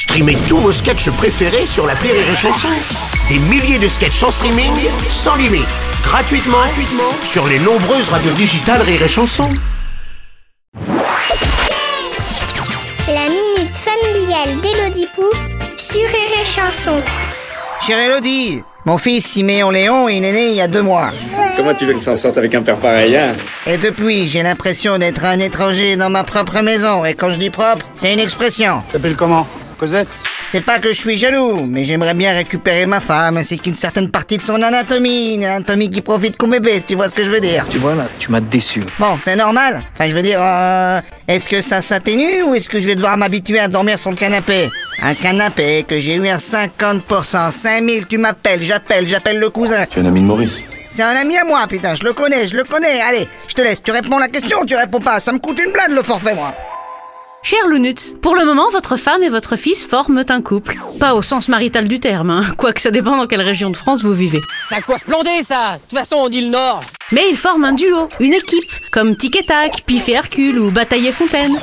Streamez tous vos sketchs préférés sur la Rire et Chanson. Des milliers de sketchs en streaming, sans limite, gratuitement, gratuitement sur les nombreuses radios digitales Rire et Chanson. La minute familiale d'Élodie Pou sur Rire et Chanson. Chère Elodie, mon fils Siméon Léon il est né il y a deux mois. Comment tu veux qu'il s'en sorte avec un père pareil, hein? Et depuis, j'ai l'impression d'être un étranger dans ma propre maison. Et quand je dis propre, c'est une expression. T'appelles comment? Cosette C'est pas que je suis jaloux, mais j'aimerais bien récupérer ma femme ainsi qu'une certaine partie de son anatomie. Une anatomie qui profite qu'on bébé, si tu vois ce que je veux dire. Tu vois là, tu m'as déçu. Bon, c'est normal. Enfin, je veux dire, euh, est-ce que ça s'atténue ou est-ce que je vais devoir m'habituer à dormir sur le canapé? Un canapé que j'ai eu à 50%. 5000, tu m'appelles, j'appelle, j'appelle le cousin. Tu es un ami de Maurice. C'est un ami à moi, putain, je le connais, je le connais. Allez, je te laisse, tu réponds à la question, tu réponds pas. Ça me coûte une blinde le forfait, moi. Cher Lounuts, pour le moment, votre femme et votre fils forment un couple. Pas au sens marital du terme, hein, quoique ça dépend dans quelle région de France vous vivez. Ça quoi splendé ça De toute façon on dit le Nord Mais ils forment un duo, une équipe, comme Tic et Tac, Pif et Hercule ou Bataille et Fontaine.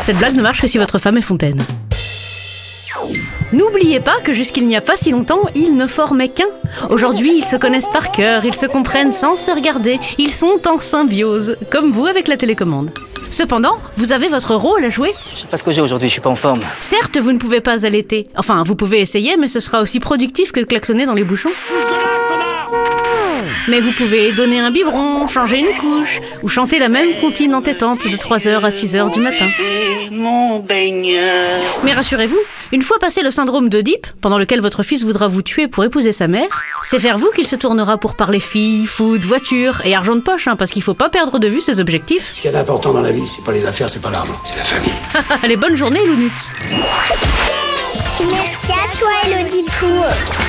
Cette blague ne marche que si votre femme est Fontaine. N'oubliez pas que jusqu'il n'y a pas si longtemps, ils ne formaient qu'un. Aujourd'hui, ils se connaissent par cœur, ils se comprennent sans se regarder, ils sont en symbiose, comme vous avec la télécommande. Cependant, vous avez votre rôle à jouer. Je sais pas ce que j'ai aujourd'hui, je suis pas en forme. Certes, vous ne pouvez pas allaiter. Enfin, vous pouvez essayer, mais ce sera aussi productif que de klaxonner dans les bouchons. Mais vous pouvez donner un biberon, changer une couche, ou chanter la même comptine entêtante de 3h à 6h du matin. Mais rassurez-vous, une fois passé le syndrome d'Oedipe, pendant lequel votre fils voudra vous tuer pour épouser sa mère, c'est vers vous qu'il se tournera pour parler filles, foot, voiture et argent de poche, hein, parce qu'il faut pas perdre de vue ses objectifs. Ce qu'il y a d'important dans la vie, c'est pas les affaires, c'est pas l'argent, c'est la famille. Allez, bonne journée, Lounuts Merci à toi, Élodie Pou.